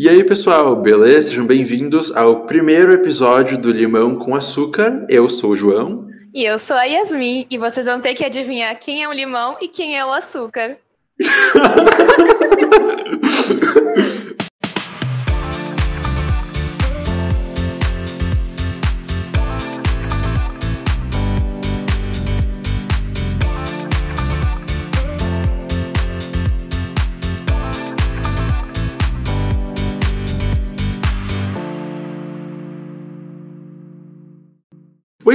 E aí, pessoal, beleza? Sejam bem-vindos ao primeiro episódio do Limão com Açúcar. Eu sou o João. E eu sou a Yasmin, e vocês vão ter que adivinhar quem é o limão e quem é o açúcar.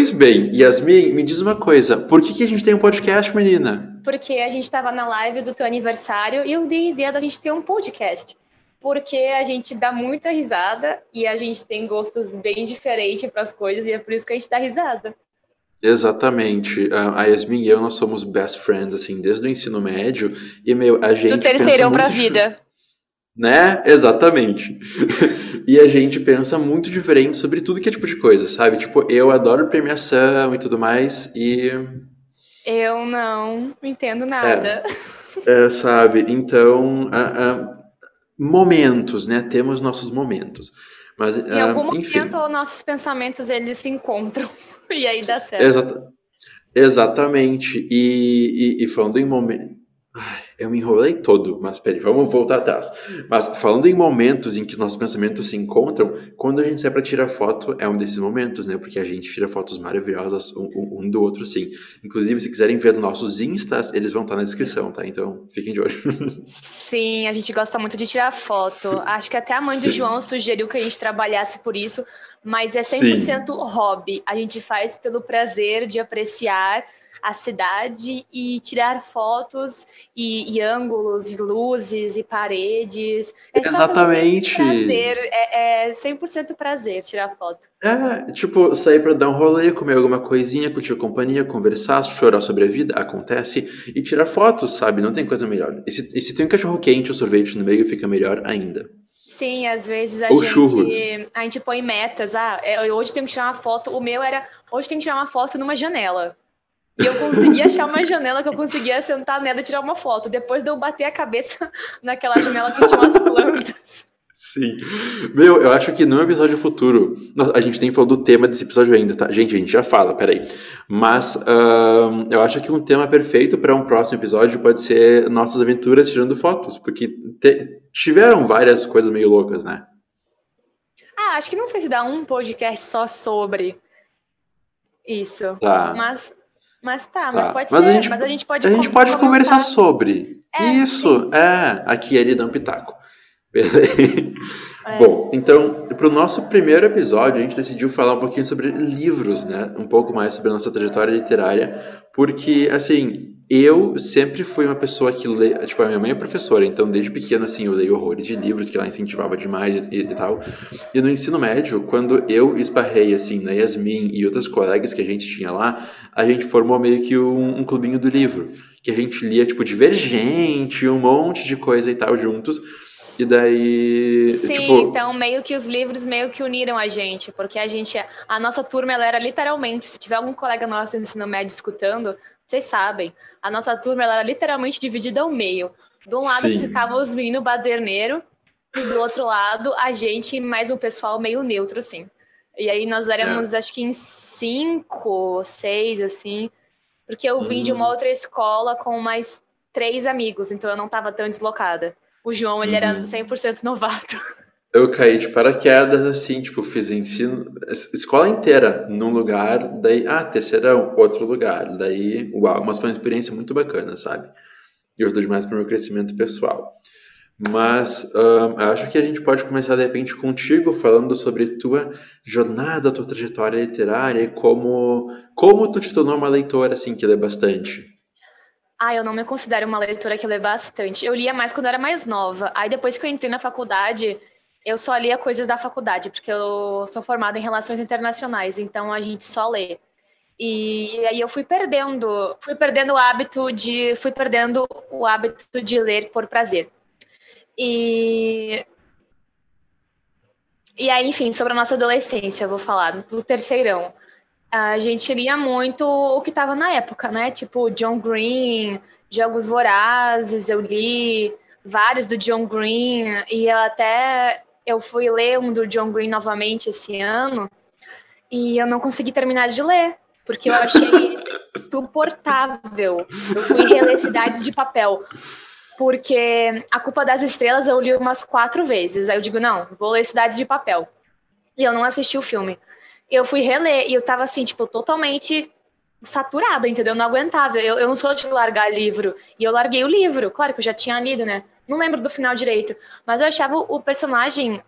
Pois bem, Yasmin, me diz uma coisa, por que, que a gente tem um podcast, menina? Porque a gente estava na live do teu aniversário e eu dei a ideia da gente ter um podcast. Porque a gente dá muita risada e a gente tem gostos bem diferentes para as coisas e é por isso que a gente dá risada. Exatamente. A Yasmin e eu, nós somos best friends, assim, desde o ensino médio. E, meu, a gente. Do terceirão pra vida. Né? Exatamente. e a gente pensa muito diferente sobre tudo que é tipo de coisa, sabe? Tipo, eu adoro premiação e tudo mais, e. Eu não entendo nada. É, é sabe? Então, momentos, né? Temos nossos momentos. Mas, em algum enfim. momento, nossos pensamentos eles se encontram e aí dá certo. Exata exatamente. E, e, e falando em momentos eu me enrolei todo, mas peraí, vamos voltar atrás. Mas falando em momentos em que os nossos pensamentos se encontram, quando a gente sai para tirar foto, é um desses momentos, né? Porque a gente tira fotos maravilhosas um, um, do outro, assim. Inclusive, se quiserem ver nossos instas, eles vão estar na descrição, tá? Então, fiquem de olho. Sim, a gente gosta muito de tirar foto. Acho que até a mãe Sim. do João sugeriu que a gente trabalhasse por isso, mas é 100% Sim. hobby. A gente faz pelo prazer de apreciar a cidade e tirar fotos e, e ângulos e luzes e paredes. É Exatamente. prazer, é, é 100% prazer tirar foto. É, tipo, sair para dar um rolê, comer alguma coisinha, curtir a companhia, conversar, chorar sobre a vida, acontece, e tirar fotos, sabe? Não tem coisa melhor. E se, e se tem um cachorro quente ou sorvete no meio, fica melhor ainda. Sim, às vezes a Ou gente churros. a gente põe metas. Ah, é, hoje tem que tirar uma foto. O meu era hoje tem que tirar uma foto numa janela. E eu consegui achar uma janela que eu conseguia sentar nela e tirar uma foto. Depois de eu bater a cabeça naquela janela que tinha umas plantas. Sim. Meu, eu acho que no episódio futuro. A gente nem falou do tema desse episódio ainda, tá? Gente, a gente já fala, peraí. Mas uh, eu acho que um tema perfeito para um próximo episódio pode ser nossas aventuras tirando fotos. Porque te, tiveram várias coisas meio loucas, né? Ah, acho que não sei se dá um podcast só sobre isso. Tá. Mas mas tá, mas tá. pode mas ser. A gente, mas a gente pode A gente pode conversar sobre. É, Isso, sim. é. Aqui ele dá um pitaco. É. Bom, então, para o nosso primeiro episódio, a gente decidiu falar um pouquinho sobre livros, né? Um pouco mais sobre a nossa trajetória literária, porque, assim, eu sempre fui uma pessoa que lê, tipo, a minha mãe é professora, então desde pequeno, assim, eu leio horrores de livros que ela incentivava demais e, e, tal. E no ensino médio, quando eu esbarrei, assim, na Yasmin e outras colegas que a gente tinha lá, a gente formou meio que um, um clubinho do livro, que a gente lia, tipo, Divergente, um monte de coisa e tal juntos. E daí. Sim, tipo... então meio que os livros meio que uniram a gente, porque a gente. A nossa turma ela era literalmente, se tiver algum colega nosso do ensino médio escutando, vocês sabem, a nossa turma ela era literalmente dividida ao meio. De um lado Sim. ficavam os meninos baderneiros, e do outro lado a gente mais um pessoal meio neutro, assim. E aí nós éramos, é. acho que em cinco, seis, assim, porque eu vim hum. de uma hum. outra escola com mais três amigos, então eu não estava tão deslocada. O João, ele uhum. era 100% novato. Eu caí de paraquedas, assim, tipo, fiz ensino, escola inteira num lugar, daí, ah, terceirão, outro lugar, daí, uau, mas foi uma experiência muito bacana, sabe? E ajudou demais para o meu crescimento pessoal. Mas um, acho que a gente pode começar, de repente, contigo, falando sobre tua jornada, tua trajetória literária e como, como tu te tornou uma leitora, assim, que lê bastante. Ah, eu não me considero uma leitora que lê bastante. Eu lia mais quando eu era mais nova. Aí depois que eu entrei na faculdade, eu só lia coisas da faculdade, porque eu sou formada em relações internacionais, então a gente só lê. E, aí eu fui perdendo, fui perdendo o hábito de, fui perdendo o hábito de ler por prazer. E e aí, enfim, sobre a nossa adolescência, vou falar do terceirão. A gente lia muito o que estava na época, né? Tipo John Green, Jogos Vorazes, eu li vários do John Green e eu até eu fui ler um do John Green novamente esse ano e eu não consegui terminar de ler, porque eu achei suportável. Eu fui reler Cidades de Papel, porque A Culpa das Estrelas eu li umas quatro vezes. Aí eu digo, não, vou ler Cidades de Papel. E eu não assisti o filme. Eu fui reler e eu tava assim, tipo, totalmente saturada, entendeu? Não aguentava. Eu, eu não sou de largar livro. E eu larguei o livro. Claro que eu já tinha lido, né? Não lembro do final direito. Mas eu achava o personagem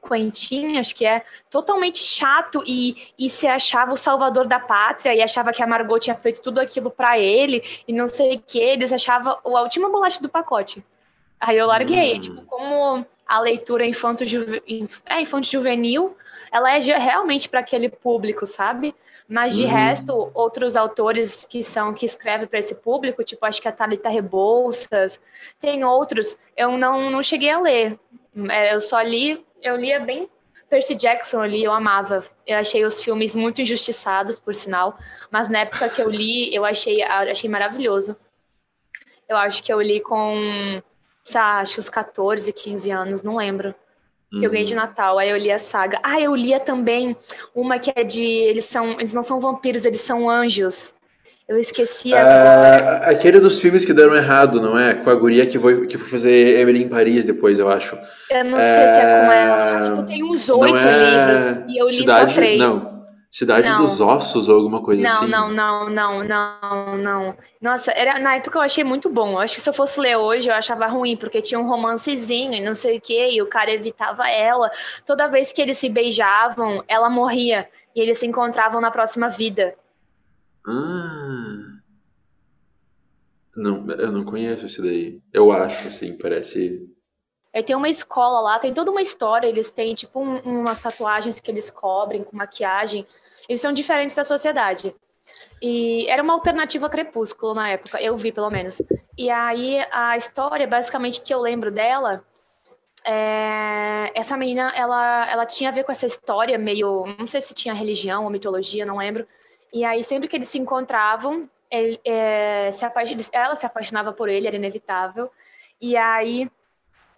Quentin, acho que é, totalmente chato e, e se achava o salvador da pátria e achava que a Margot tinha feito tudo aquilo para ele e não sei o que, eles achavam a última bolacha do pacote. Aí eu larguei, hum. tipo, como a leitura infanto, juve, é, infanto juvenil, ela é realmente para aquele público, sabe? Mas de uhum. resto, outros autores que são que escrevem para esse público, tipo, acho que a Thalita Rebouças, tem outros, eu não, não cheguei a ler. É, eu só li eu lia bem Percy Jackson ali, eu amava. Eu achei os filmes muito injustiçados, por sinal, mas na época que eu li, eu achei, achei maravilhoso. Eu acho que eu li com, sei lá, acho uns 14, 15 anos, não lembro. Uhum. Eu ganhei de uhum. Natal, aí eu li a saga. Ah, eu lia também uma que é de. Eles são. Eles não são vampiros, eles são anjos. Eu esqueci agora. Ah, aquele dos filmes que deram errado, não é? Com a guria que foi, que foi fazer Emily em Paris depois, eu acho. Eu não esqueci é... como é. Tipo, tem uns oito é... livros e eu li Cidade, só três. Não. Cidade não. dos Ossos ou alguma coisa não, assim. Não, não, não, não, não. Nossa, era, na época eu achei muito bom. Eu acho que se eu fosse ler hoje, eu achava ruim, porque tinha um romancezinho e não sei o quê, e o cara evitava ela. Toda vez que eles se beijavam, ela morria. E eles se encontravam na próxima vida. Ah. Não, eu não conheço esse daí. Eu acho, assim, parece. Aí tem uma escola lá, tem toda uma história. Eles têm, tipo, um, umas tatuagens que eles cobrem com maquiagem. Eles são diferentes da sociedade. E era uma alternativa Crepúsculo na época, eu vi pelo menos. E aí a história, basicamente, que eu lembro dela, é... essa menina, ela, ela tinha a ver com essa história meio, não sei se tinha religião ou mitologia, não lembro. E aí, sempre que eles se encontravam, ele, é, se ela se apaixonava por ele, era inevitável. E aí,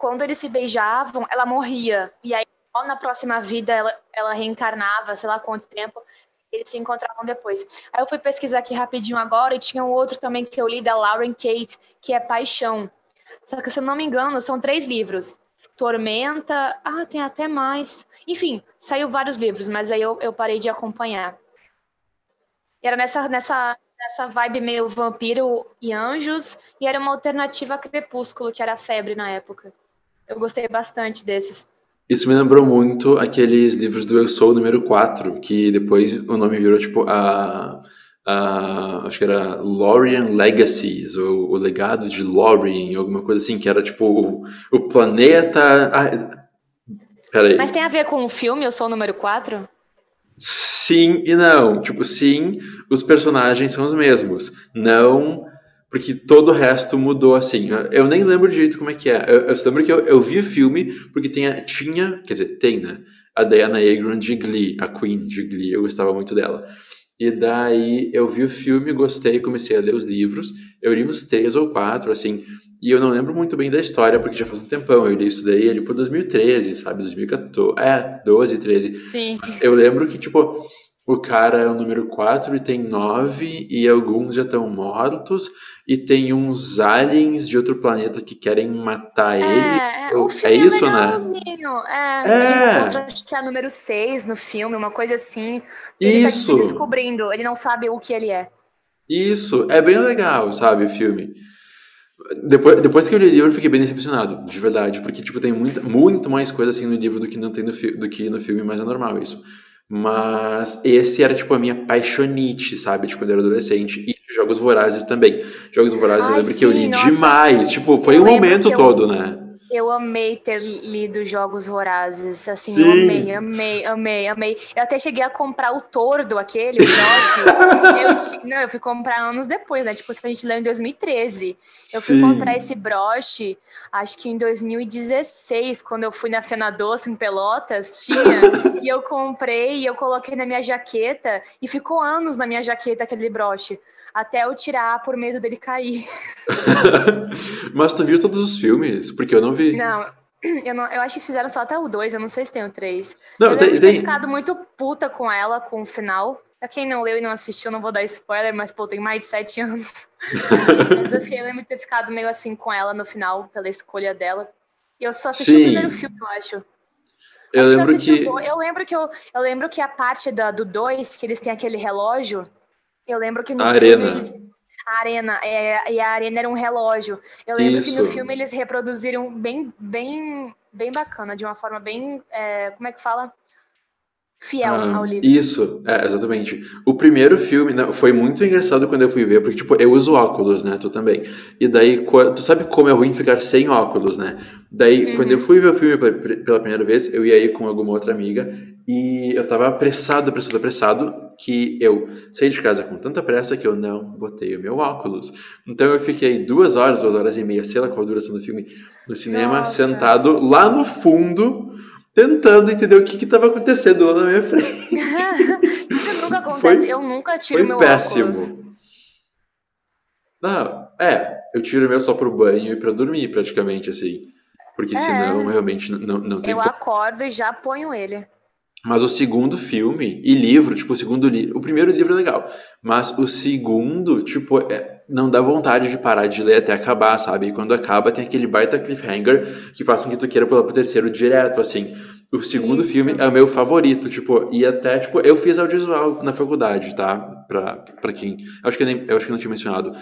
quando eles se beijavam, ela morria. E aí, na próxima vida, ela, ela reencarnava, sei lá quanto tempo, eles se encontravam depois. Aí eu fui pesquisar aqui rapidinho agora, e tinha um outro também que eu li, da Lauren Kate, que é Paixão. Só que, se eu não me engano, são três livros. Tormenta, ah, tem até mais. Enfim, saiu vários livros, mas aí eu, eu parei de acompanhar. Era nessa, nessa, nessa vibe meio vampiro e anjos, e era uma alternativa a Crepúsculo, que era febre na época. Eu gostei bastante desses. Isso me lembrou muito aqueles livros do Eu Sou número 4, que depois o nome virou tipo a. a acho que era Lorien Legacies, ou o legado de Lorien, alguma coisa assim, que era tipo o, o planeta. Ah, peraí. Mas tem a ver com o filme Eu Sou número 4? Sim e não. Tipo, sim, os personagens são os mesmos. Não, porque todo o resto mudou assim. Eu nem lembro direito como é que é. Eu, eu lembro que eu, eu vi o filme porque tinha, tinha, quer dizer, tem, né? A Diana Agron de Glee, a Queen de Glee. Eu gostava muito dela. E daí eu vi o filme, gostei, comecei a ler os livros. Eu li uns três ou quatro, assim. E eu não lembro muito bem da história, porque já faz um tempão. Eu li isso daí ali por 2013, sabe? 2014. É, 12, 13. Sim. Eu lembro que, tipo, o cara é o número 4 e tem 9, e alguns já estão mortos, e tem uns aliens de outro planeta que querem matar é, ele. O filme é, é isso, né? É, é. Encontra, acho que é número 6 no filme, uma coisa assim. Ele isso. tá se descobrindo, ele não sabe o que ele é. Isso, é bem legal, sabe, o filme. Depois, depois que eu li o livro, eu fiquei bem decepcionado, de verdade, porque tipo, tem muita, muito mais coisa assim no livro do que não tem no, do que no filme, mas é normal isso. Mas esse era tipo a minha paixonite, sabe? Tipo, quando eu era adolescente. E Jogos Vorazes também. Jogos Vorazes Ai, eu lembro sim, que eu li nossa, demais. Tipo, foi o um momento todo, né? Eu amei ter lido Jogos Vorazes, assim, Sim. eu amei, amei, amei, amei. Eu até cheguei a comprar o Tordo, aquele, o broche. eu, não, eu fui comprar anos depois, né? Tipo, a gente leu em 2013. Eu Sim. fui comprar esse broche, acho que em 2016, quando eu fui na Fena Doce, em Pelotas, tinha. e eu comprei, e eu coloquei na minha jaqueta, e ficou anos na minha jaqueta aquele broche até eu tirar por medo dele cair. Mas tu viu todos os filmes? Porque eu não vi. Não, Eu, não, eu acho que eles fizeram só até o 2, eu não sei se tem o 3. Não, eu tem- ter tem- ficado muito puta com ela, com o final. Pra quem não leu e não assistiu, não vou dar spoiler, mas, pô, tem mais de 7 anos. mas eu, fiquei- eu lembro de ter ficado meio assim com ela no final, pela escolha dela. E eu só assisti Sim. o primeiro filme, eu acho. Eu Acho que eu lembro que. dois. Eu lembro que eu, eu lembro que a parte da, do 2, que eles têm aquele relógio, eu lembro que no A filme arena. eles. A arena, é, e a arena era um relógio. Eu lembro que no Isso. filme eles reproduziram bem, bem, bem bacana, de uma forma bem. é, como é que fala? Fiel Ah, ao livro. Isso, é, exatamente. O primeiro filme né, foi muito engraçado quando eu fui ver, porque, tipo, eu uso óculos, né? Tu também. E daí, tu sabe como é ruim ficar sem óculos, né? Daí, Uhum. quando eu fui ver o filme pela, pela primeira vez, eu ia ir com alguma outra amiga e eu tava apressado, apressado, apressado, que eu saí de casa com tanta pressa que eu não botei o meu óculos. Então eu fiquei duas horas, duas horas e meia, sei lá qual a duração do filme, no cinema, Nossa. sentado lá no fundo, tentando entender o que que tava acontecendo lá na minha frente. Isso nunca acontece. Foi- eu nunca tiro Foi meu péssimo. óculos. Não, é, eu tiro o meu só pro banho e pra dormir, praticamente, assim. Porque É. senão, realmente, não, não tem Eu como. acordo e já ponho ele. Mas o segundo filme e livro, tipo, o segundo livro. O primeiro livro é legal. Mas o segundo, tipo, é- não dá vontade de parar de ler até acabar, sabe? E quando acaba, tem aquele baita cliffhanger que faz com que tu queira pular pro terceiro direto, assim. O segundo Isso. filme é o meu favorito, tipo, e até, tipo, eu fiz audiovisual na faculdade, tá? Pra, pra quem. Eu acho que nem, eu acho que não tinha mencionado.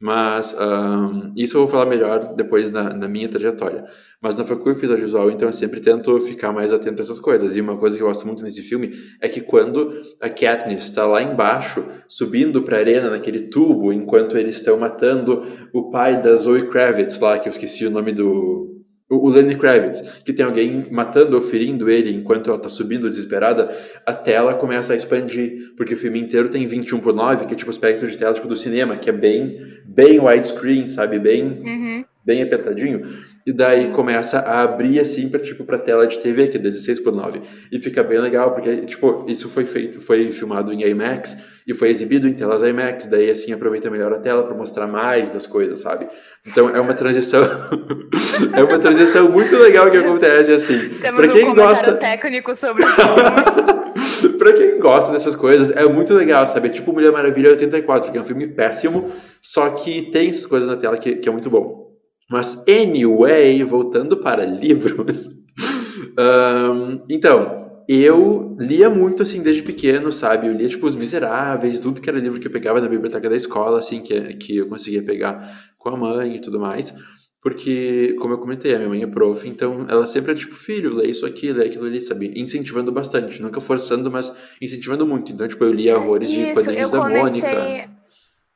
Mas ahn, isso eu vou falar melhor depois na, na minha trajetória. Mas na faculdade eu fiz audiovisual, então eu sempre tento ficar mais atento a essas coisas. E uma coisa que eu gosto muito nesse filme é que quando a Katniss está lá embaixo, subindo pra arena naquele tubo, enquanto eles estão matando o pai da Zoe Kravitz lá, que eu esqueci o nome do... O Lenny Kravitz, que tem alguém matando ou ferindo ele enquanto ela tá subindo desesperada, a tela começa a expandir, porque o filme inteiro tem 21 por 9, que é tipo o espectro de tela tipo do cinema, que é bem, bem widescreen, sabe? Bem Uhum. bem apertadinho, e daí Sim. começa a abrir assim para tipo para tela de TV, que é 16 por 9. E fica bem legal, porque tipo, isso foi feito, foi filmado em IMAX e foi exibido em telas IMAX, daí assim aproveita melhor a tela para mostrar mais das coisas, sabe? Então é uma transição é uma transição muito legal que acontece assim. Para um quem comentário gosta técnico sobre o filme. pra quem gosta dessas coisas, é muito legal, sabe? É tipo Mulher Maravilha 84, que é um filme péssimo, só que tem essas coisas na tela que, que é muito bom. Mas, anyway, voltando para livros. ahn, então, eu lia muito, assim, desde pequeno, sabe? Eu lia, tipo, Os Miseráveis, tudo que era livro que eu pegava na biblioteca da escola, assim, que, que eu conseguia pegar com a mãe e tudo mais. Porque, como eu comentei, a minha mãe é prof, então ela sempre é tipo, filho, lê isso aqui, lê aquilo ali, sabe? Incentivando bastante, nunca forçando, mas incentivando muito. Então, tipo, eu lia horrores de Isso, eu quadrinhos da. Mônica.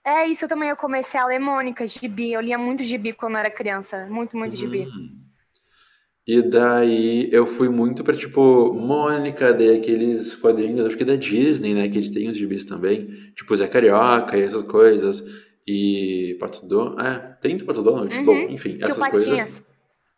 É, isso também eu comecei a ler Mônica, gibi. Eu lia muito gibi quando era criança. Muito, muito gibi. Uhum. E daí eu fui muito pra, tipo, Mônica, daí aqueles quadrinhos, acho que da Disney, né? Que eles têm os gibis também. Tipo, Zé Carioca e essas coisas. E Pato Donald. É, tem do Pato Donald? Uhum. Bom, enfim, Tio essas coisas. Patinhas.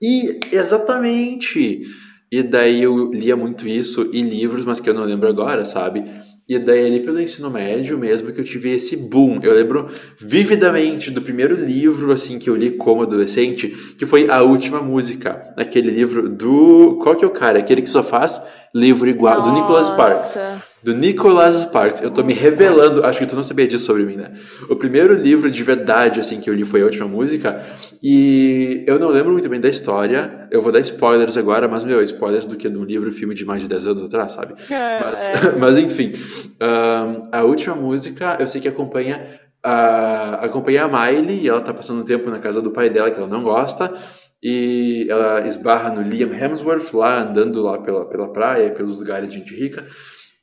E exatamente. E daí eu lia muito isso e livros, mas que eu não lembro agora, sabe? E daí ali pelo ensino médio mesmo que eu tive esse boom. Eu lembro vividamente do primeiro livro assim que eu li como adolescente, que foi A Última Música, aquele livro do qual que é o cara, aquele que só faz livro igual do Nicholas Sparks. Do Nicholas Sparks. Eu tô me Nossa. revelando. Acho que tu não sabia disso sobre mim, né? O primeiro livro de verdade, assim, que eu li foi A Última Música. E eu não lembro muito bem da história. Eu vou dar spoilers agora, mas, meu, spoilers do que de um livro filme de mais de 10 anos atrás, sabe? É, Mas, mas enfim. ahn, a última música, eu sei que acompanha a, acompanha a Miley, e ela tá passando um tempo na casa do pai dela, que ela não gosta. E ela esbarra no Liam Hemsworth lá, andando lá pela, pela praia, pelos lugares de gente rica.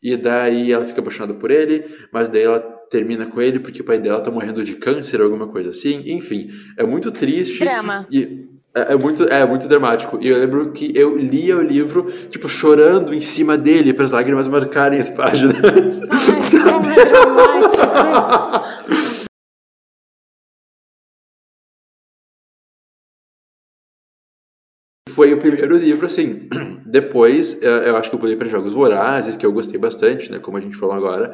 E daí ela fica apaixonada por ele, mas daí ela termina com ele porque o pai dela tá morrendo de câncer ou alguma coisa assim. Enfim, é muito triste. Drama. E é, é muito, é muito dramático. E eu lembro que eu lia o livro, tipo, chorando em cima dele para as lágrimas marcarem as páginas. Ai, dramático. Foi o primeiro livro, assim. Depois, eh, eu acho que eu pulei para Jogos Vorazes, que eu gostei bastante, né? Como a gente falou agora.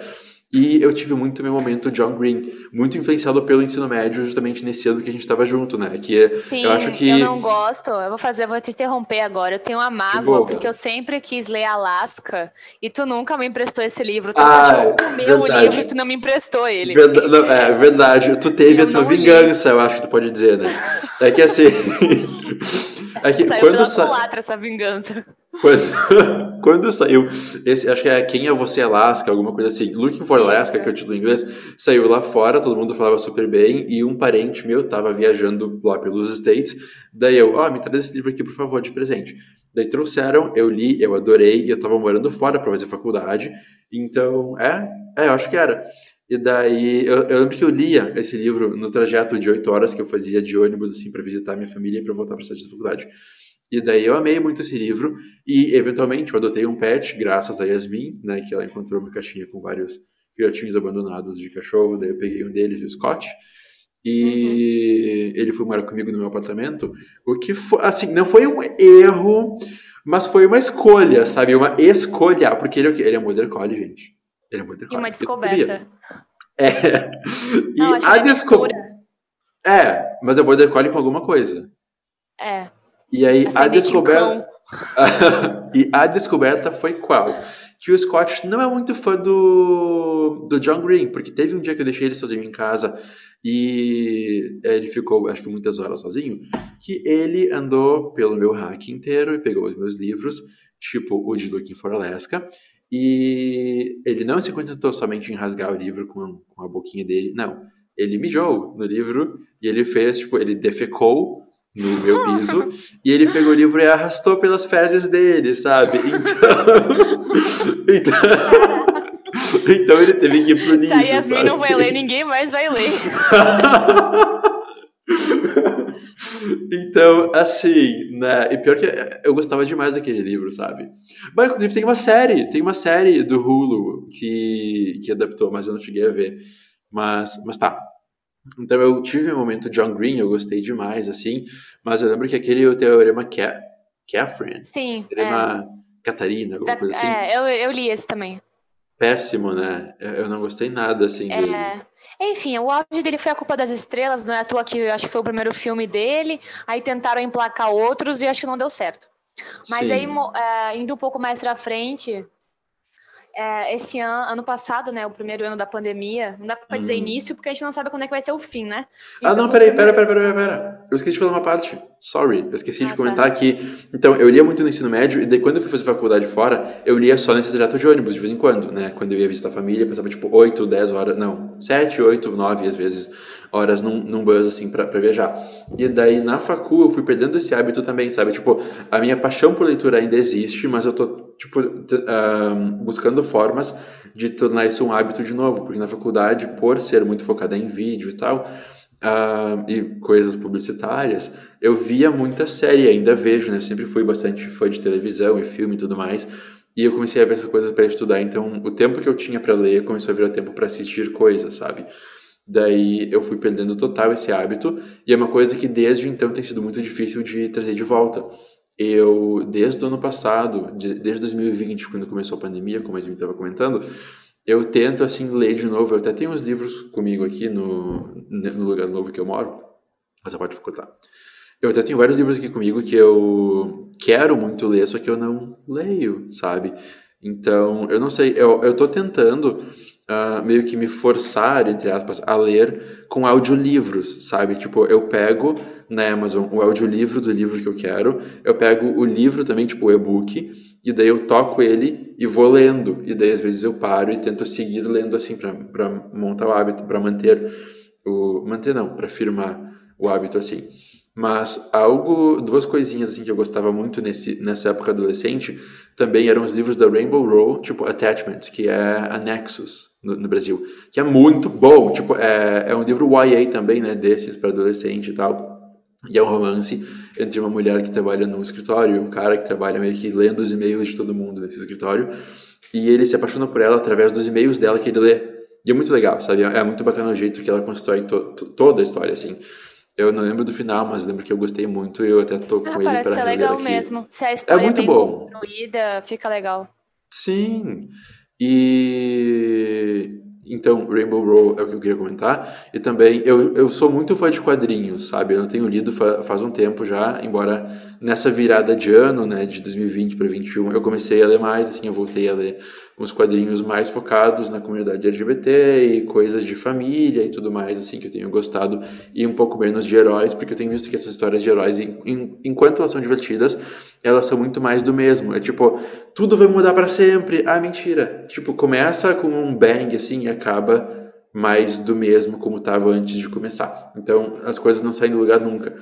E eu tive muito meu momento John Green, muito influenciado pelo ensino médio, justamente nesse ano que a gente estava junto, né? Que é, Sim, eu acho que eu não gosto. Eu vou fazer, eu vou te interromper agora. Eu tenho uma mágoa porque eu sempre quis ler Alaska e tu nunca me emprestou esse livro. Tu ah, comeu o livro e tu não me emprestou ele. Não, é verdade. Tu teve eu a tua vingança, li. eu acho que tu pode dizer, né? É que assim. é que Saiu quando pela sa... essa vingança. Quando, quando saiu, esse, acho que é Quem é Você Alaska, alguma coisa assim, Looking for Alaska, Isso. que é o título em inglês, saiu lá fora, todo mundo falava super bem, e um parente meu tava viajando lá pelos States, daí eu, ó, oh, me traz esse livro aqui, por favor, de presente. Daí trouxeram, eu li, eu adorei, e eu tava morando fora para fazer faculdade, então, é, é, eu acho que era. E daí, eu, eu lembro que eu lia esse livro no trajeto de oito horas que eu fazia de ônibus, assim, para visitar minha família e para voltar para a cidade da faculdade. E daí eu amei muito esse livro e eventualmente eu adotei um pet graças a Yasmin, né, que ela encontrou uma caixinha com vários filhotinhos abandonados de cachorro, daí eu peguei um deles, o Scott, e uhum. ele foi morar comigo no meu apartamento, o que foi, assim, não foi um erro, mas foi uma escolha, sabe, uma escolha, porque ele, é ele é um border collie, gente. Ele é um border collie. E uma descoberta. É. E não, a descoberta... É, mas é border collie com alguma coisa. É. E aí a descoberta. e a descoberta foi qual? Que o Scott não é muito fã do, do John Green, porque teve um dia que eu deixei ele sozinho em casa e ele ficou, acho que muitas horas sozinho, que ele andou pelo meu hack inteiro e pegou os meus livros, tipo o de Looking for Alaska, e ele não se contentou somente em rasgar o livro com, com a boquinha dele, não. Ele mijou no livro e ele fez, tipo, ele defecou no meu piso e ele pegou o livro e arrastou pelas fezes dele, sabe? Então, então, então ele teve que ir pro ninho. Se a Yasmin não vai ler, ninguém mais vai ler. então, assim, né? E pior que eu gostava demais daquele livro, sabe? Mas, inclusive, tem uma série, tem uma série do Hulu que, que adaptou, mas eu não cheguei a ver. Mas, mas tá, então eu tive um momento John Green, eu gostei demais, assim, mas eu lembro que aquele o teorema Ca Catherine, Sim, teorema é. Catarina, alguma da, coisa assim. É, eu, eu li esse também. Péssimo, né? Eu não gostei nada, assim, é... dele. Enfim, o auge dele foi a culpa das estrelas, não é à toa que eu acho que foi o primeiro filme dele, aí tentaram emplacar outros e acho que não deu certo. Mas Sim. aí, é, indo um pouco mais pra frente, é, esse ano, ano passado, né, o primeiro ano da pandemia, não dá pra dizer hum. início, porque a gente não sabe quando é que vai ser o fim, né? Então, ah, não, então, peraí, pera, pera, pera, pera. Eu esqueci de falar uma parte. Sorry, eu esqueci ah, de tá. comentar tá. que. Então, eu lia muito no ensino médio, e daí quando eu fui fazer faculdade fora, eu lia só nesse trajeto de ônibus, de vez em quando, né? Quando eu ia visitar a família, passava tipo 8, 10 horas, não, 7, 8, 9 às vezes horas num, num bus, assim, pra, pra viajar. E daí, na facu, eu fui perdendo esse hábito também, sabe? Tipo, a minha paixão por leitura ainda existe, mas eu tô, tipo, uh, buscando formas de tornar isso um hábito de novo, porque na faculdade, por ser muito focada em vídeo e tal, uh, e coisas publicitárias, eu via muita série, ainda vejo, né? Sempre fui bastante fã de televisão e filme e tudo mais, e eu comecei a ver essas coisas para estudar, então o tempo que eu tinha para ler começou a virar tempo para assistir coisas, sabe? Daí eu fui perdendo total esse hábito, e é uma coisa que desde então tem sido muito difícil de trazer de volta. Eu, desde o ano passado, desde 2020, quando começou a pandemia, como a gente estava comentando, eu tento, assim, ler de novo. Eu até tenho uns livros comigo aqui no, no lugar novo que eu moro, você pode contar. Eu até tenho vários livros aqui comigo que eu quero muito ler, só que eu não leio, sabe? Então, eu não sei, eu, eu tô tentando uh, meio que me forçar, entre aspas, a ler com audiolivros, sabe? Tipo, eu pego na Amazon o audiolivro do livro que eu quero, eu pego o livro também, tipo o e-book, e daí eu toco ele e vou lendo. E daí às vezes eu paro e tento seguir lendo assim para montar o hábito, para manter o manter não, para firmar o hábito assim. Mas algo, duas coisinhas assim que eu gostava muito nesse, nessa época adolescente, também eram os livros da Rainbow Row, tipo Attachments, que é Anexos no, no Brasil, que é muito bom, tipo, é, é um livro YA também, né, desses para adolescente e tal. E é um romance entre uma mulher que trabalha num escritório e um cara que trabalha meio que lendo os e-mails de todo mundo nesse escritório. E ele se apaixona por ela através dos e-mails dela que ele lê. E é muito legal, sabe? É muito bacana o jeito que ela constrói to toda a história, assim. Eu não lembro do final, mas lembro que eu gostei muito e eu até tô com ah, ele para Parece ser legal aqui. mesmo. Se a história é, muito é bem bom. construída, fica legal. Sim. E então, Rainbow Row é o que eu queria comentar. E também, eu, eu sou muito fã de quadrinhos, sabe? Eu não tenho lido fa faz um tempo já, embora nessa virada de ano, né, de 2020 para 2021, eu comecei a ler mais, assim, eu voltei a ler uns quadrinhos mais focados na comunidade LGBT e coisas de família e tudo mais, assim, que eu tenho gostado, e um pouco menos de heróis, porque eu tenho visto que essas histórias de heróis, em, em, enquanto elas são divertidas, elas são muito mais do mesmo. É tipo, tudo vai mudar para sempre. Ah, mentira. Tipo, começa com um bang, assim, e acaba mais do mesmo como estava antes de começar. Então, as coisas não saem do lugar nunca.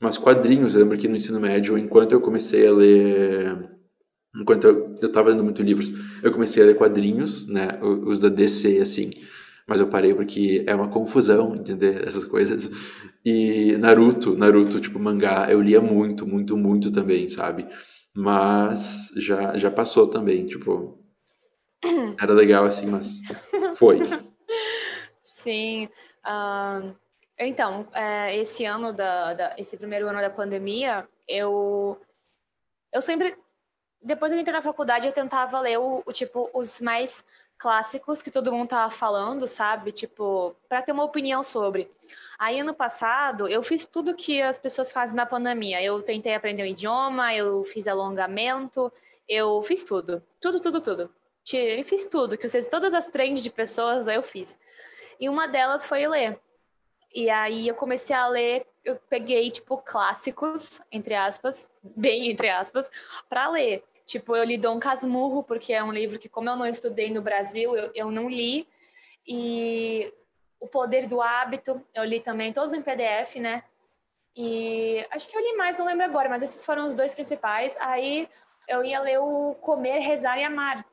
Mas quadrinhos, eu lembro que no ensino médio, enquanto eu comecei a ler enquanto eu, eu tava lendo muito livros, eu comecei a ler quadrinhos, né, os da DC, assim, mas eu parei porque é uma confusão entender essas coisas. E Naruto, Naruto, tipo, mangá, eu lia muito, muito, muito também, sabe? Mas já, já passou também, tipo, era legal assim, mas foi. Sim. Uh, então, é, esse ano da, da, esse primeiro ano da pandemia, eu eu sempre depois eu entrei na faculdade eu tentava ler o, o, tipo os mais clássicos que todo mundo tava falando, sabe? Tipo, para ter uma opinião sobre. Aí ano passado eu fiz tudo que as pessoas fazem na pandemia. Eu tentei aprender um idioma, eu fiz alongamento, eu fiz tudo. Tudo, tudo, tudo. Eu fiz tudo, que vocês todas as trends de pessoas eu fiz. E uma delas foi ler. E aí eu comecei a ler, eu peguei tipo clássicos, entre aspas, bem entre aspas, para ler. Tipo, eu li Dom Casmurro, porque é um livro que, como eu não estudei no Brasil, eu, eu não li. E O Poder do Hábito, eu li também, todos em PDF, né? E acho que eu li mais, não lembro agora, mas esses foram os dois principais. Aí eu ia ler o Comer, Rezar e Amar.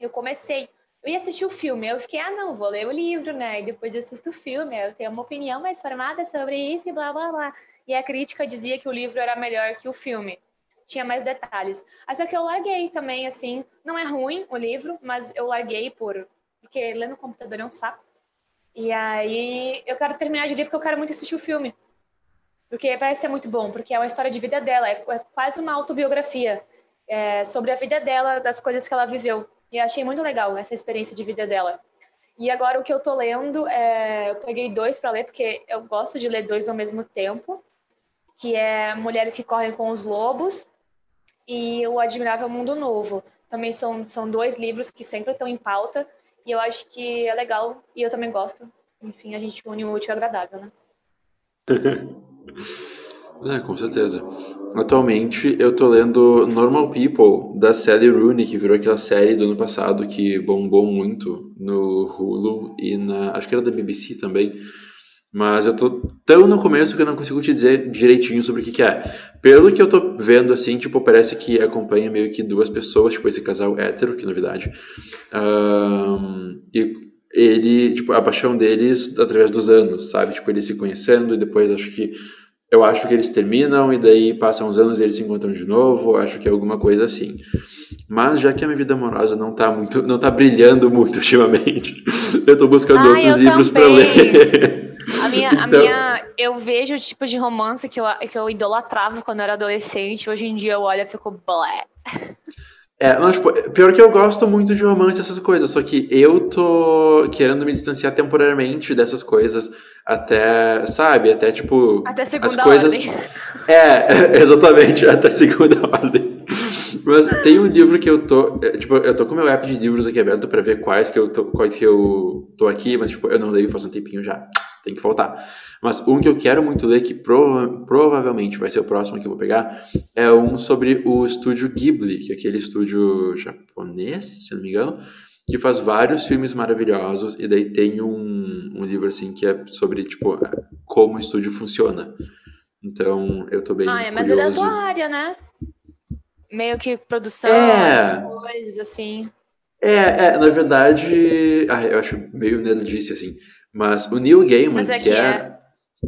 Eu comecei. Eu ia assistir o filme, eu fiquei, ah, não, vou ler o livro, né? E depois assisto o filme, eu tenho uma opinião mais formada sobre isso e blá, blá, blá. E a crítica dizia que o livro era melhor que o filme tinha mais detalhes. Aí só que eu larguei também, assim, não é ruim o livro, mas eu larguei por porque ler no computador é um saco. E aí eu quero terminar de ler porque eu quero muito assistir o filme. Porque parece ser muito bom, porque é uma história de vida dela, é, é quase uma autobiografia é, sobre a vida dela, das coisas que ela viveu. E eu achei muito legal essa experiência de vida dela. E agora o que eu tô lendo, é, eu peguei dois para ler, porque eu gosto de ler dois ao mesmo tempo, que é Mulheres que Correm com os Lobos, e O Admirável Mundo Novo. Também são, são dois livros que sempre estão em pauta e eu acho que é legal e eu também gosto. Enfim, a gente une o útil agradável, né? é, com certeza. Atualmente eu tô lendo Normal People da Sally Rooney, que virou aquela série do ano passado que bombou muito no Hulu e na. acho que era da BBC também mas eu tô tão no começo que eu não consigo te dizer direitinho sobre o que, que é. Pelo que eu tô vendo, assim, tipo, parece que acompanha meio que duas pessoas, tipo, esse casal hétero, que novidade. Um, e ele, tipo, a paixão deles através dos anos, sabe? Tipo, eles se conhecendo e depois acho que. Eu acho que eles terminam e daí passam uns anos e eles se encontram de novo. Acho que é alguma coisa assim. Mas já que a minha vida amorosa não tá muito, não tá brilhando muito ultimamente, eu tô buscando Ai, outros livros para ler. A minha, então... a minha, eu vejo o tipo de romance que eu, que eu idolatrava quando eu era adolescente. Hoje em dia eu olho e fico blé. É, não, tipo, pior que eu gosto muito de romance essas coisas, só que eu tô querendo me distanciar temporariamente dessas coisas até, sabe, até tipo. Até segunda as coisas... ordem. É, exatamente, até segunda ordem. Mas tem um livro que eu tô. É, tipo, eu tô com meu app de livros aqui aberto pra ver quais que eu tô, quais que eu tô aqui, mas tipo, eu não leio faz um tempinho já tem que faltar. Mas um que eu quero muito ler, que prova provavelmente vai ser o próximo que eu vou pegar, é um sobre o estúdio Ghibli, que é aquele estúdio japonês, se não me engano, que faz vários filmes maravilhosos, e daí tem um, um livro assim que é sobre, tipo, como o estúdio funciona. Então, eu tô bem Ah, é, mas é da tua área, né? Meio que produção, é... essas coisas, assim. É, é, na verdade, ah, eu acho meio nerdice, assim. Mas o Neil Gaiman, mas é que, que é, é.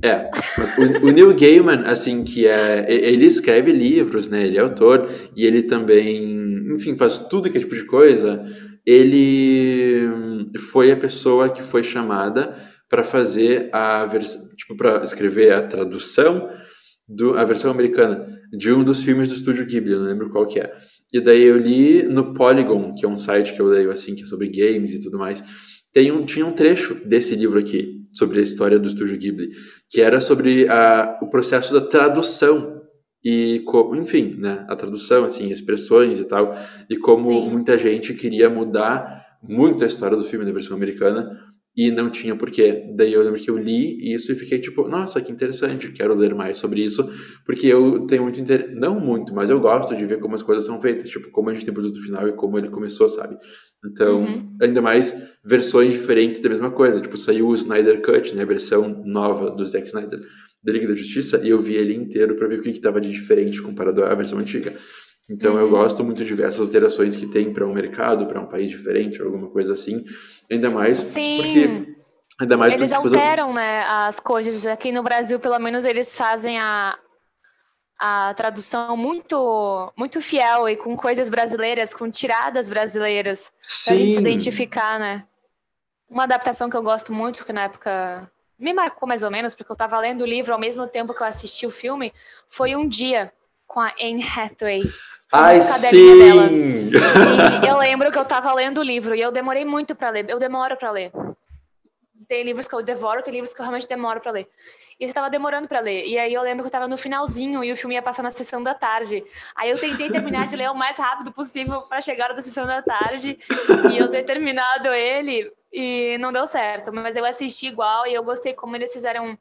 É, mas o, o, Neil Gaiman, assim, que é. Ele escreve livros, né? Ele é autor e ele também, enfim, faz tudo que é tipo de coisa. Ele foi a pessoa que foi chamada para fazer a versão, tipo, para escrever a tradução do a versão americana de um dos filmes do estúdio Ghibli, não lembro qual que é. E daí eu li no Polygon, que é um site que eu leio assim, que é sobre games e tudo mais tem um, tinha um trecho desse livro aqui, sobre a história do Estúdio Ghibli, que era sobre a, o processo da tradução e como, enfim, né, a tradução, assim, expressões e tal, e como Sim. muita gente queria mudar muito a história do filme na versão americana e não tinha porquê. Daí eu lembro que eu li isso e fiquei tipo, nossa, que interessante, quero ler mais sobre isso, porque eu tenho muito interesse, não muito, mas eu gosto de ver como as coisas são feitas, tipo, como a gente tem o produto final e como ele começou, sabe? Então, uhum. ainda mais versões diferentes da mesma coisa, tipo, saiu o Snyder Cut, né, a versão nova do Zack Snyder da Liga da Justiça, e eu vi ele inteiro para ver o que estava de diferente comparado à versão antiga. Então uhum. eu gosto muito de ver essas alterações que tem para um mercado, para um país diferente, alguma coisa assim. Ainda mais Sim. porque ainda mais eles porque, alteram, né, as coisas aqui no Brasil, pelo menos eles fazem a a tradução muito muito fiel e com coisas brasileiras, com tiradas brasileiras, Sim. pra gente se identificar, né? Uma adaptação que eu gosto muito, que na época me marcou mais ou menos, porque eu estava lendo o livro ao mesmo tempo que eu assisti o filme, foi Um Dia, com a Anne Hathaway. Ai, sim! Dela. E eu lembro que eu tava lendo o livro e eu demorei muito para ler. Eu demoro para ler. Tem livros que eu devoro, tem livros que eu realmente demoro para ler. E você tava demorando para ler. E aí eu lembro que eu tava no finalzinho e o filme ia passar na sessão da tarde. Aí eu tentei terminar de ler o mais rápido possível para chegar da sessão da tarde e eu ter terminado ele e não deu certo. Mas eu assisti igual e eu gostei como eles fizeram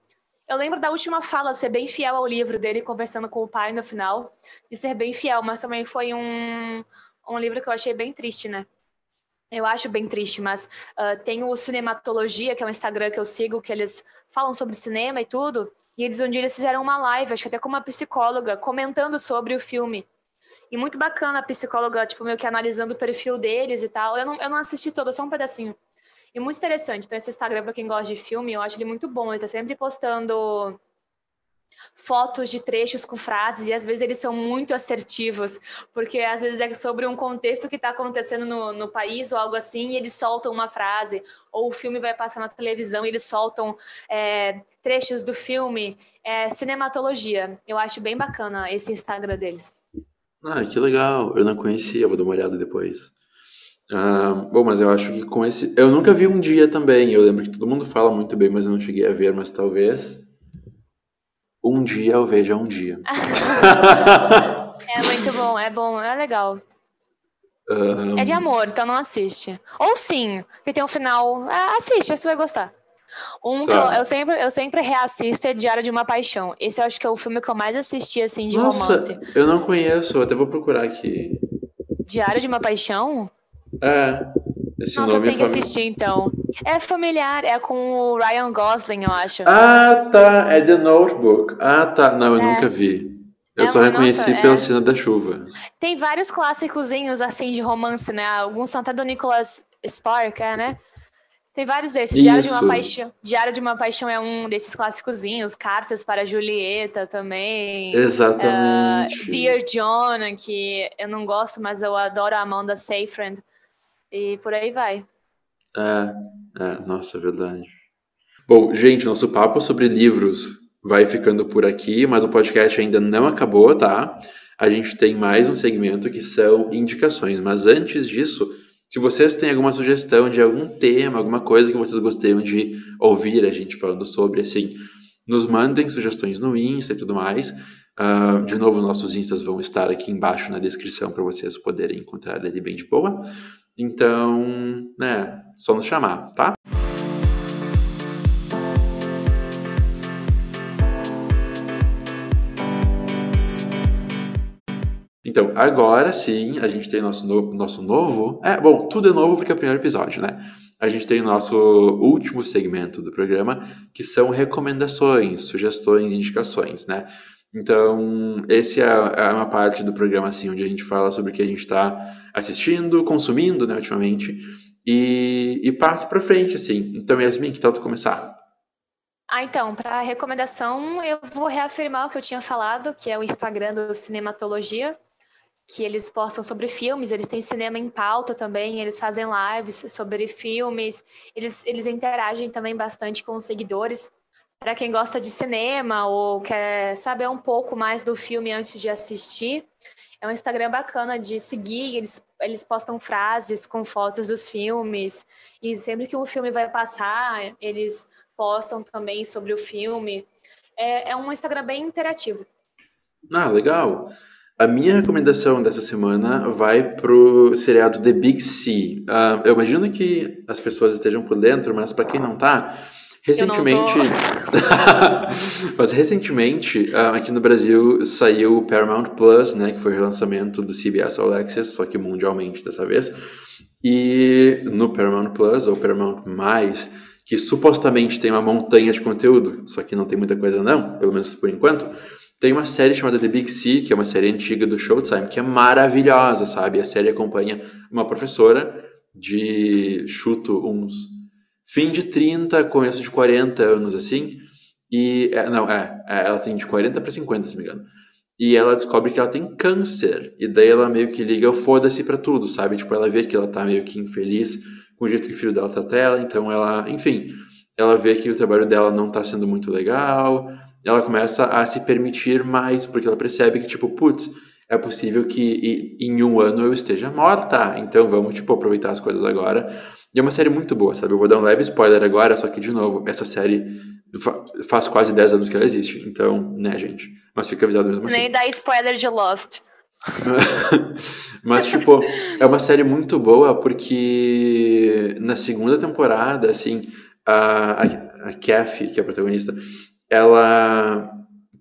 eu lembro da última fala ser bem fiel ao livro dele, conversando com o pai no final, e ser bem fiel, mas também foi um, um livro que eu achei bem triste, né? Eu acho bem triste, mas uh, tem o Cinematologia, que é um Instagram que eu sigo, que eles falam sobre cinema e tudo, e eles um dia eles fizeram uma live, acho que até com uma psicóloga, comentando sobre o filme. E muito bacana a psicóloga, tipo, meio que analisando o perfil deles e tal. Eu não, eu não assisti todo, só um pedacinho. E muito interessante. Então, esse Instagram, para quem gosta de filme, eu acho ele muito bom. Ele tá sempre postando fotos de trechos com frases e às vezes eles são muito assertivos, porque às vezes é sobre um contexto que está acontecendo no, no país ou algo assim, e eles soltam uma frase, ou o filme vai passar na televisão e eles soltam é, trechos do filme, é, cinematologia. Eu acho bem bacana esse Instagram deles. Ah, que legal. Eu não conhecia, vou dar uma olhada depois. Ah, bom, mas eu acho que com esse. Eu nunca vi um dia também. Eu lembro que todo mundo fala muito bem, mas eu não cheguei a ver, mas talvez. Um dia eu veja um dia. é muito bom, é bom, é legal. Um... É de amor, então não assiste. Ou sim, que tem um final. É, assiste, você vai gostar. Um tá. que eu, eu, sempre, eu sempre reassisto é Diário de uma Paixão. Esse eu acho que é o filme que eu mais assisti, assim, de Nossa, romance. Eu não conheço, até vou procurar aqui. Diário de uma Paixão? É. Esse Nossa, nome tem é que assistir então. É familiar, é com o Ryan Gosling, eu acho. Ah, tá. É The Notebook. Ah, tá. Não, eu é. nunca vi. Eu é, só reconheci nossa, pela é... cena da chuva. Tem vários clássicozinhos assim de romance, né? Alguns são até do Nicholas Spark, é, né? Tem vários desses. Diário de, uma Paixão, Diário de uma Paixão é um desses clássicozinhos. Cartas para Julieta também. Exatamente. Uh, Dear John, que eu não gosto, mas eu adoro a Amanda Seyfried. E por aí vai. É, é, nossa, é verdade. Bom, gente, nosso papo sobre livros vai ficando por aqui, mas o podcast ainda não acabou, tá? A gente tem mais um segmento que são indicações, mas antes disso, se vocês têm alguma sugestão de algum tema, alguma coisa que vocês gostariam de ouvir a gente falando sobre, assim, nos mandem sugestões no Insta e tudo mais. Uh, de novo, nossos Instas vão estar aqui embaixo na descrição para vocês poderem encontrar ele bem de boa. Então, né, só nos chamar, tá? Então, agora sim, a gente tem nosso, no, nosso novo. É, bom, tudo é novo porque é o primeiro episódio, né? A gente tem o nosso último segmento do programa, que são recomendações, sugestões, indicações, né? Então, esse é, é uma parte do programa, assim, onde a gente fala sobre o que a gente está assistindo, consumindo, né, ultimamente, e, e passa para frente, assim. Então, Yasmin, que tal tu começar? Ah, então, para recomendação, eu vou reafirmar o que eu tinha falado, que é o Instagram do Cinematologia, que eles postam sobre filmes, eles têm cinema em pauta também, eles fazem lives sobre filmes, eles, eles interagem também bastante com os seguidores. Para quem gosta de cinema ou quer saber um pouco mais do filme antes de assistir, É um Instagram bacana de seguir, eles, eles postam frases com fotos dos filmes, e sempre que um filme vai passar, eles postam também sobre o filme. É, é um Instagram bem interativo. Ah, legal. A minha recomendação dessa semana vai pro seriado The Big C. Uh, eu imagino que as pessoas estejam por dentro, mas para quem não tá, recentemente. mas recentemente, uh, aqui no Brasil saiu o Paramount Plus, né, que foi o relançamento do CBS All Access, só que mundialmente dessa vez. E no Paramount Plus, ou Paramount Mais, que supostamente tem uma montanha de conteúdo, só que não tem muita coisa não, pelo menos por enquanto, tem uma série chamada The Big C, que é uma série antiga do Showtime, que é maravilhosa, sabe? A série acompanha uma professora de, chuto, uns fim de 30, começo de 40 anos, assim, e, é, não, é, é, ela tem de 40 para 50, se não me engano, e ela descobre que ela tem câncer, e daí ela meio que liga o foda-se pra tudo, sabe? Tipo, ela vê que ela tá meio que infeliz com o jeito que o filho dela trata ela, então ela, enfim, ela vê que o trabalho dela não tá sendo muito legal, ela começa a se permitir mais, porque ela percebe que, tipo, putz, é possível que em um ano eu esteja morta, então vamos, tipo, aproveitar as coisas agora. E é uma série muito boa, sabe? Eu vou dar um leve spoiler agora, só que, de novo, essa série faz quase 10 anos que ela existe, então, né, gente? Mas fica avisado mesmo assim. Nem dá spoiler de Lost. Mas, tipo, é uma série muito boa porque na segunda temporada, assim, a, a, a Kathy, que é a protagonista, ela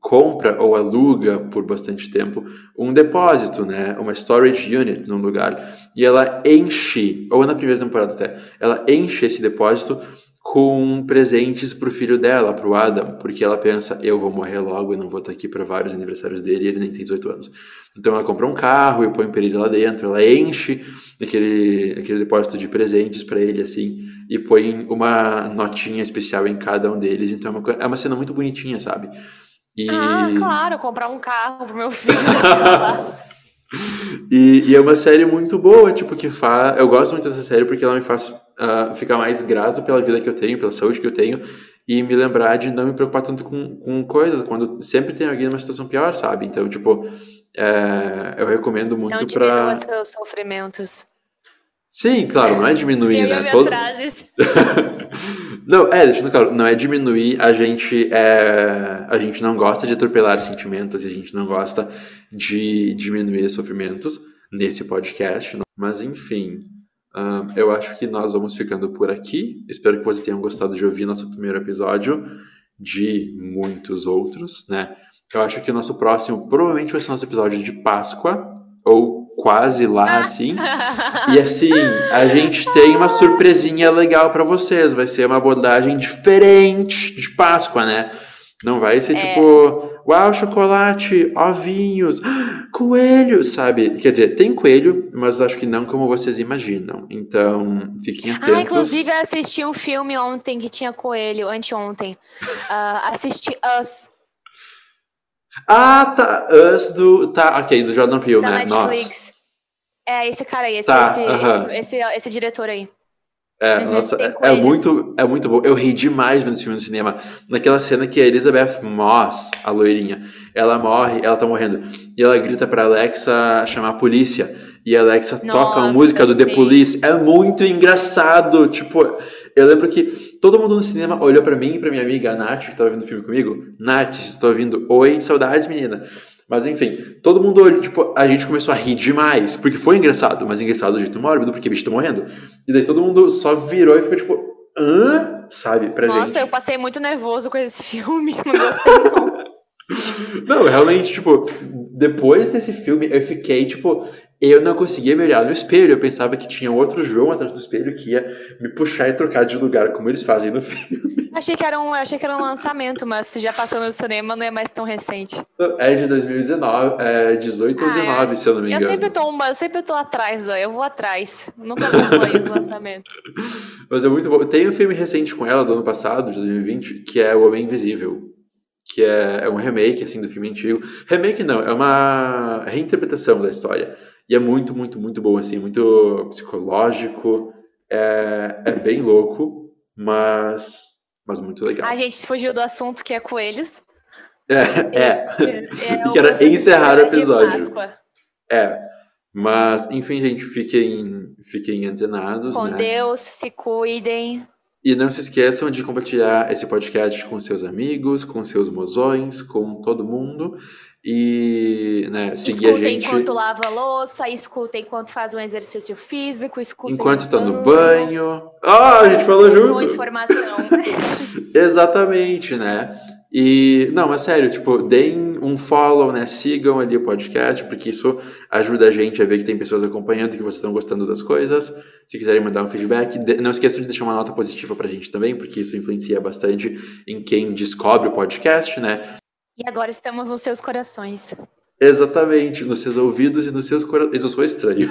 compra ou aluga por bastante tempo um depósito, né, uma storage unit num lugar, e ela enche, ou na primeira temporada até, ela enche esse depósito com presentes pro filho dela, pro Adam, porque ela pensa, eu vou morrer logo e não vou estar aqui para vários aniversários dele, e ele nem tem 18 anos. Então ela compra um carro e põe um período lá dentro, ela enche aquele, aquele depósito de presentes para ele, assim, e põe uma notinha especial em cada um deles, então é uma, é uma cena muito bonitinha, sabe? E... Ah, claro, comprar um carro pro meu filho, e, e, é uma série muito boa, tipo, que faz. Eu gosto muito dessa série porque ela me faz uh, ficar mais grato pela vida que eu tenho, pela saúde que eu tenho, e me lembrar de não me preocupar tanto com, com coisas, quando sempre tem alguém numa situação pior, sabe? Então, tipo, é, eu recomendo muito não pra. Não seus sofrimentos. Sim, claro, não é diminuir, né? Todo... frases. não, é, deixando claro, não é diminuir, a gente é, a gente não gosta de atropelar sentimentos, a gente não gosta de diminuir sofrimentos nesse podcast, mas enfim, eu acho que nós vamos ficando por aqui. Espero que vocês tenham gostado de ouvir nosso primeiro episódio, de muitos outros, né? Eu acho que o nosso próximo provavelmente vai ser nosso episódio de Páscoa, ou quase lá, assim. E assim, a gente tem uma surpresinha legal para vocês. Vai ser uma abordagem diferente de Páscoa, né? Não vai ser é. tipo, uau, chocolate, ovinhos, coelho, sabe? Quer dizer, tem coelho, mas acho que não como vocês imaginam. Então, fiquem ah, atentos. Ah, inclusive eu assisti um filme ontem que tinha coelho, anteontem. Uh, assisti Us. Ah, tá. Us do. Tá, ok, do Jordan Peele, da né? Netflix. Nossa. É, esse cara aí, esse, tá, esse, uh -huh. esse, esse, esse diretor aí. É, uhum, nossa, é, é, muito, é muito bom. Eu ri demais vendo esse filme no cinema. Naquela cena que a Elizabeth Moss, a loirinha, ela morre, ela tá morrendo. E ela grita pra Alexa chamar a polícia. E a Alexa nossa, toca a música do sim. The Police. É muito engraçado. Tipo, eu lembro que todo mundo no cinema olhou para mim e pra minha amiga, a Nath, que tava vendo o filme comigo. Nath, tá ouvindo, oi, saudades, menina. Mas enfim, todo mundo, tipo, a gente começou a rir demais, porque foi engraçado, mas engraçado do jeito mórbido, porque bicho tá morrendo. E daí todo mundo só virou e ficou tipo, hã? Sabe, pra Nossa, gente. Nossa, eu passei muito nervoso com esse filme, não gostei não, realmente, tipo, depois desse filme eu fiquei, tipo, eu não conseguia me olhar no espelho. Eu pensava que tinha outro João atrás do espelho que ia me puxar e trocar de lugar, como eles fazem no filme. Achei que era um, achei que era um lançamento, mas se já passou no cinema, não é mais tão recente. É de 2019, é 18 ou 19, ah, é. se eu não me engano. Eu sempre tô, eu sempre tô atrás, eu vou atrás. Nunca acompanho os lançamentos. Mas é muito bom. Tem um filme recente com ela, do ano passado, de 2020, que é O Homem Invisível. Que é, é um remake, assim, do filme antigo. Remake não, é uma reinterpretação da história. E é muito, muito, muito bom, assim, muito psicológico. É, é bem louco, mas mas muito legal. A gente fugiu do assunto que é coelhos. É, é. é, é e que era encerrar o episódio. É. Mas, enfim, gente, fiquem, fiquem antenados. Com né? Deus, se cuidem. E não se esqueçam de compartilhar esse podcast com seus amigos, com seus mozões, com todo mundo. E né, seguir escutem a gente. enquanto lava a louça, escutem enquanto faz um exercício físico, escutem Enquanto tá no banho. Ah, a gente falou Com junto! informação. Exatamente, né? E, não, mas sério, tipo, deem um follow, né? Sigam ali o podcast, porque isso ajuda a gente a ver que tem pessoas acompanhando e que vocês estão gostando das coisas. Se quiserem mandar um feedback, não esqueçam de deixar uma nota positiva pra gente também, porque isso influencia bastante em quem descobre o podcast, né? e agora estamos nos seus corações. Exatamente, nos seus ouvidos e nos seus corações. Isso foi estranho.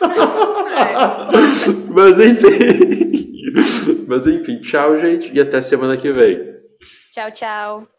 Mas enfim. Mas enfim, tchau, gente, e até semana que vem. Tchau, tchau.